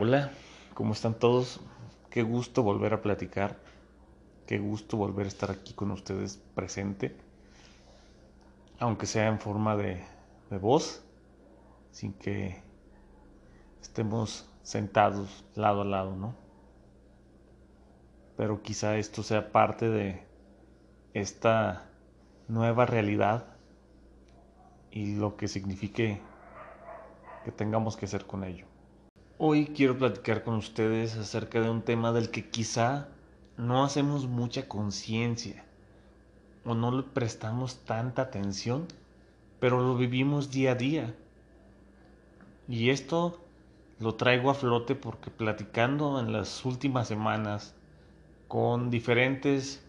Hola, ¿cómo están todos? Qué gusto volver a platicar. Qué gusto volver a estar aquí con ustedes presente. Aunque sea en forma de, de voz, sin que estemos sentados lado a lado, ¿no? Pero quizá esto sea parte de esta nueva realidad y lo que signifique que tengamos que hacer con ello. Hoy quiero platicar con ustedes acerca de un tema del que quizá no hacemos mucha conciencia o no le prestamos tanta atención, pero lo vivimos día a día. Y esto lo traigo a flote porque platicando en las últimas semanas con diferentes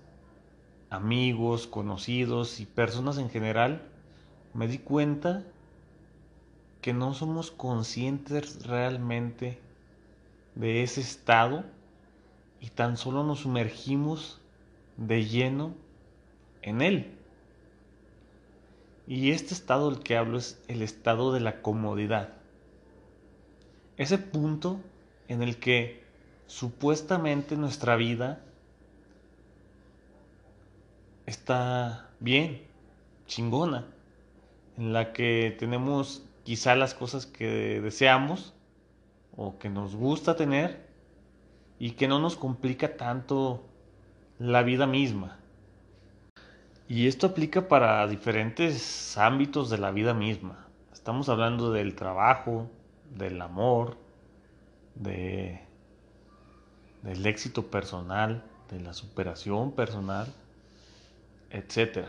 amigos, conocidos y personas en general, me di cuenta que no somos conscientes realmente de ese estado y tan solo nos sumergimos de lleno en él. Y este estado del que hablo es el estado de la comodidad. Ese punto en el que supuestamente nuestra vida está bien, chingona, en la que tenemos quizá las cosas que deseamos o que nos gusta tener y que no nos complica tanto la vida misma. Y esto aplica para diferentes ámbitos de la vida misma. Estamos hablando del trabajo, del amor, de, del éxito personal, de la superación personal, etc.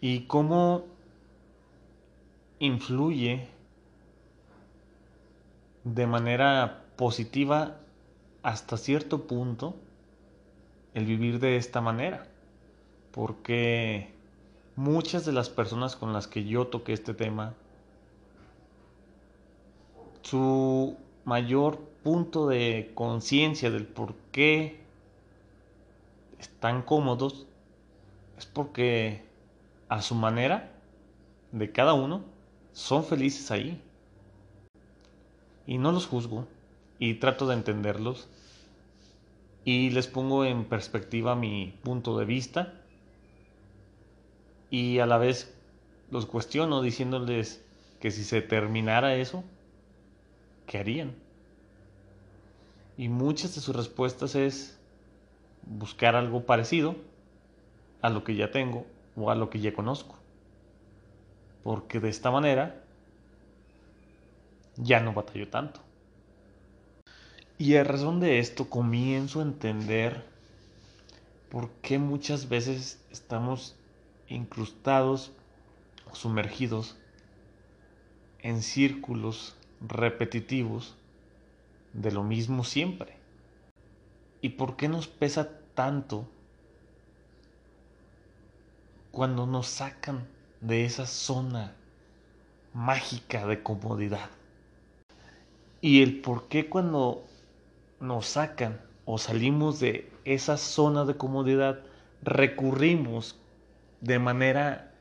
Y cómo influye de manera positiva hasta cierto punto el vivir de esta manera. Porque muchas de las personas con las que yo toqué este tema, su mayor punto de conciencia del por qué están cómodos es porque a su manera de cada uno son felices ahí. Y no los juzgo y trato de entenderlos y les pongo en perspectiva mi punto de vista y a la vez los cuestiono diciéndoles que si se terminara eso, ¿qué harían? Y muchas de sus respuestas es buscar algo parecido a lo que ya tengo o a lo que ya conozco porque de esta manera ya no batallo tanto. Y a razón de esto comienzo a entender por qué muchas veces estamos incrustados o sumergidos en círculos repetitivos de lo mismo siempre. ¿Y por qué nos pesa tanto cuando nos sacan de esa zona mágica de comodidad. Y el por qué cuando nos sacan o salimos de esa zona de comodidad recurrimos de manera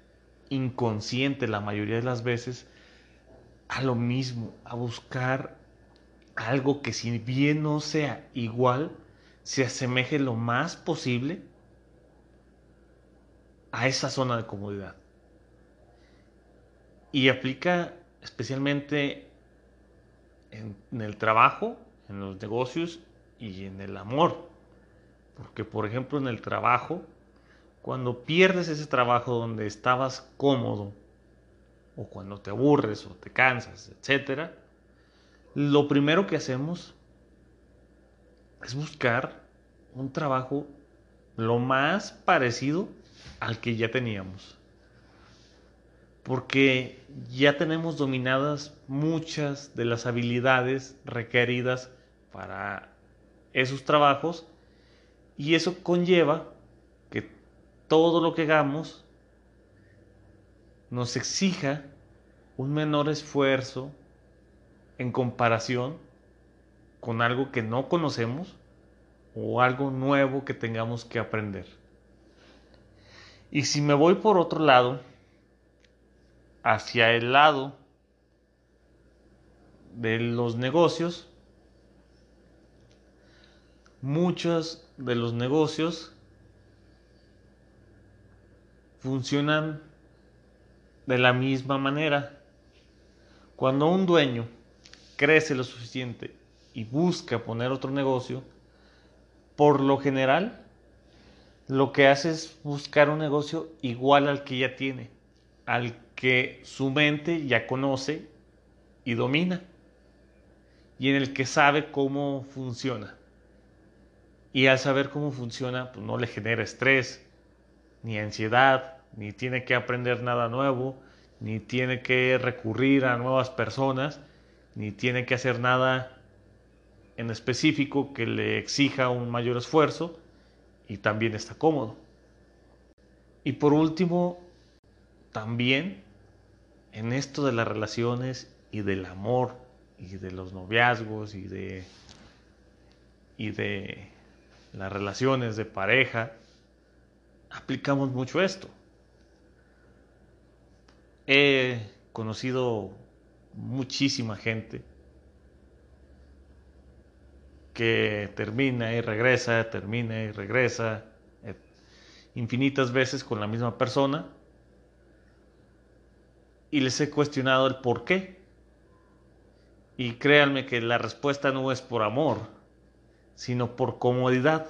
inconsciente la mayoría de las veces a lo mismo, a buscar algo que si bien no sea igual, se asemeje lo más posible a esa zona de comodidad. Y aplica especialmente en, el trabajo, en los negocios y en el amor. Porque, por ejemplo, en el trabajo, cuando pierdes ese trabajo donde estabas cómodo, o cuando te aburres o te cansas, etc., lo primero que hacemos es buscar un trabajo lo más parecido al que ya teníamos porque ya tenemos dominadas muchas de las habilidades requeridas para esos trabajos y eso conlleva que todo lo que hagamos nos exija un menor esfuerzo en comparación con algo que no conocemos o algo nuevo que tengamos que aprender. Y si me voy por otro lado, hacia el lado de los negocios, muchos de los negocios funcionan de la misma manera. Cuando un dueño crece lo suficiente y busca poner otro negocio, por lo general lo que hace es buscar un negocio igual al que ya tiene, al que su mente ya conoce y domina, y en el que sabe cómo funciona. Y al saber cómo funciona, pues no le genera estrés, ni ansiedad, ni tiene que aprender nada nuevo, ni tiene que recurrir a nuevas personas, ni tiene que hacer nada en específico que le exija un mayor esfuerzo y también está cómodo. Y por último, también en esto de las relaciones y del amor y de los noviazgos y de y de las relaciones de pareja aplicamos mucho esto. He conocido muchísima gente que termina y regresa, termina y regresa eh, infinitas veces con la misma persona y les he cuestionado el por qué. Y créanme que la respuesta no es por amor, sino por comodidad.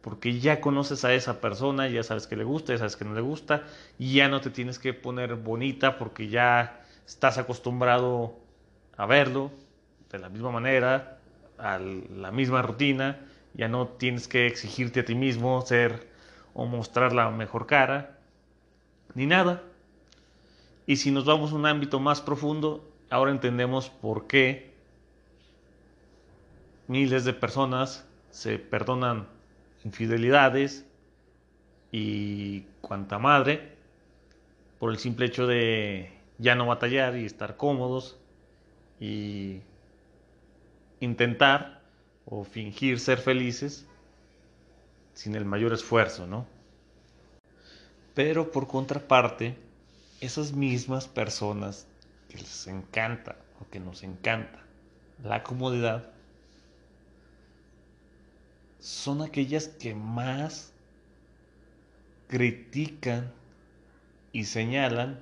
Porque ya conoces a esa persona, ya sabes que le gusta, ya sabes que no le gusta, y ya no te tienes que poner bonita porque ya estás acostumbrado a verlo de la misma manera, a la misma rutina, ya no tienes que exigirte a ti mismo ser o mostrar la mejor cara, ni nada. Y si nos vamos a un ámbito más profundo, ahora entendemos por qué miles de personas se perdonan infidelidades y cuanta madre por el simple hecho de ya no batallar y estar cómodos y intentar o fingir ser felices sin el mayor esfuerzo, ¿no? Pero por contraparte, esas mismas personas que les encanta o que nos encanta la comodidad, son aquellas que más critican y señalan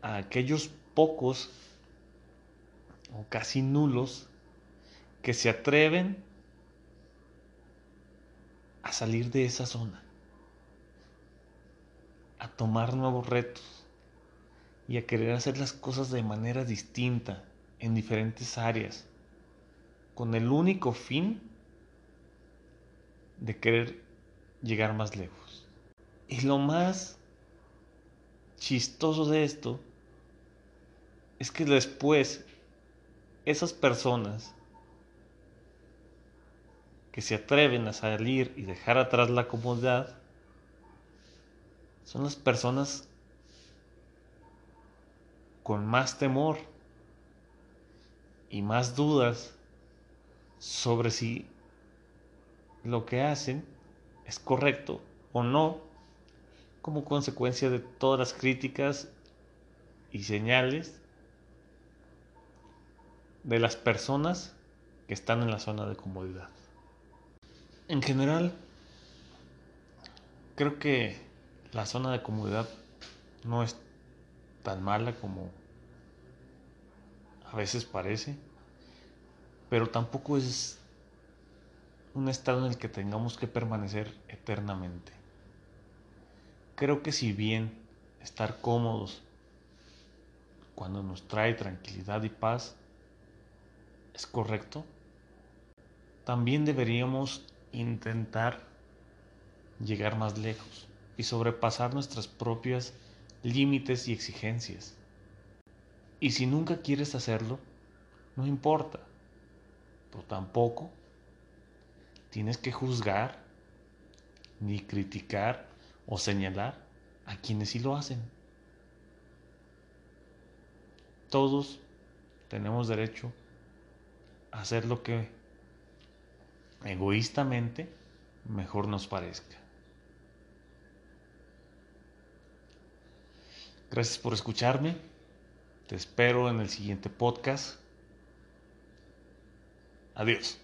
a aquellos pocos o casi nulos que se atreven a salir de esa zona, tomar nuevos retos y a querer hacer las cosas de manera distinta en diferentes áreas, con el único fin de querer llegar más lejos. Y lo más chistoso de esto es que después esas personas que se atreven a salir y dejar atrás la comodidad son las personas con más temor y más dudas sobre si lo que hacen es correcto o no como consecuencia de todas las críticas y señales de las personas que están en la zona de comodidad. En general, creo que la zona de comodidad no es tan mala como a veces parece, pero tampoco es un estado en el que tengamos que permanecer eternamente. Creo que si bien estar cómodos cuando nos trae tranquilidad y paz, es correcto, también deberíamos intentar llegar más lejos y sobrepasar nuestras propias límites y exigencias. Y si nunca quieres hacerlo, no importa, pero tampoco tienes que juzgar, ni criticar o señalar a quienes sí lo hacen. Todos tenemos derecho hacer lo que egoístamente mejor nos parezca. Gracias por escucharme. Te espero en el siguiente podcast. Adiós.